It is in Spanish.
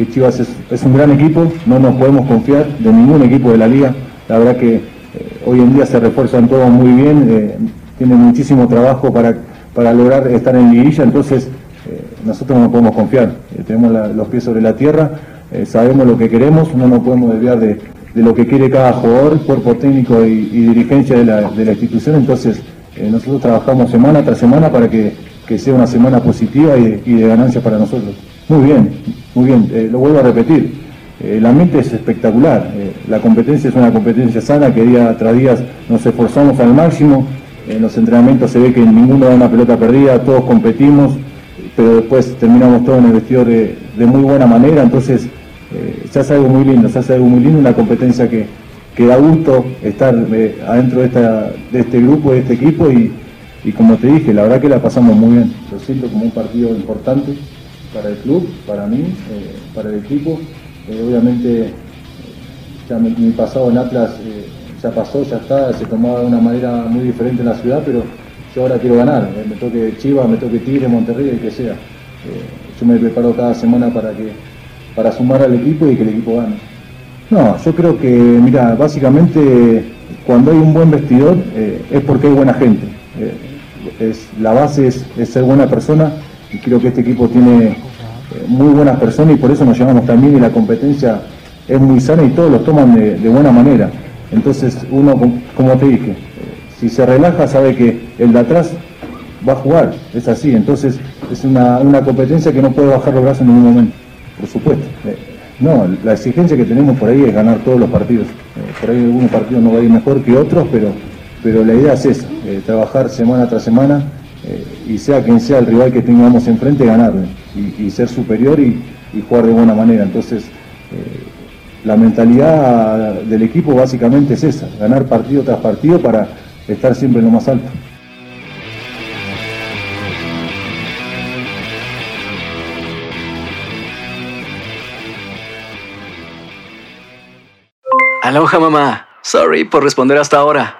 que Chivas es, un gran equipo, no nos podemos confiar de ningún equipo de la liga. La verdad que eh, hoy en día se refuerzan todos muy bien, eh, tienen muchísimo trabajo para, para lograr estar en liguilla, entonces eh, nosotros no podemos confiar. Eh, tenemos los pies sobre la tierra, sabemos lo que queremos, no nos podemos desviar de, de lo que quiere cada jugador, cuerpo técnico y, dirigencia de la, de la institución, entonces nosotros trabajamos semana tras semana para que, que sea una semana positiva y y de ganancia para nosotros. Muy bien, muy bien, eh, lo vuelvo a repetir. Eh, el ambiente es espectacular, eh, la competencia es una competencia sana que día tras día nos esforzamos al máximo, en los entrenamientos se ve que ninguno da una pelota perdida, todos competimos, pero después terminamos todos en el vestidor de, de muy buena manera, entonces eh, se hace algo muy lindo, se hace algo muy lindo, una competencia que, que da gusto estar eh, adentro de, esta, de este grupo, de este equipo y, y como te dije, la verdad que la pasamos muy bien, lo siento como un partido importante para el club, para mí, eh, para el equipo, Eh, obviamente eh, ya mi, mi pasado en Atlas ya pasó, ya está, se tomaba de una manera muy diferente en la ciudad, pero yo ahora quiero ganar, me toque Chivas, me toque Tigre, Monterrey, el que sea. Yo me preparo cada semana para que para sumar al equipo y que el equipo gane. No, yo creo que, mira, básicamente cuando hay un buen vestidor es porque hay buena gente. Es, la base es ser buena persona y creo que este equipo tiene eh, muy buenas personas y por eso nos llevamos también y la competencia es muy sana y todos lo toman de, buena manera. Entonces uno, com- como te dije, eh, si se relaja sabe que el de atrás va a jugar, es así. Entonces es una, una competencia que no puede bajar los brazos en ningún momento, por supuesto. Eh, no, la exigencia que tenemos por ahí es ganar todos los partidos. Por ahí algunos partidos no va a ir mejor que otros, pero, pero la idea es esa, trabajar semana tras semana eh, y sea quien sea el rival que tengamos enfrente, ganarle y, y ser superior y, y jugar de buena manera. Entonces, eh, la mentalidad del equipo básicamente es esa, ganar partido tras partido para estar siempre en lo más alto. Aloha mamá. Sorry por responder hasta ahora.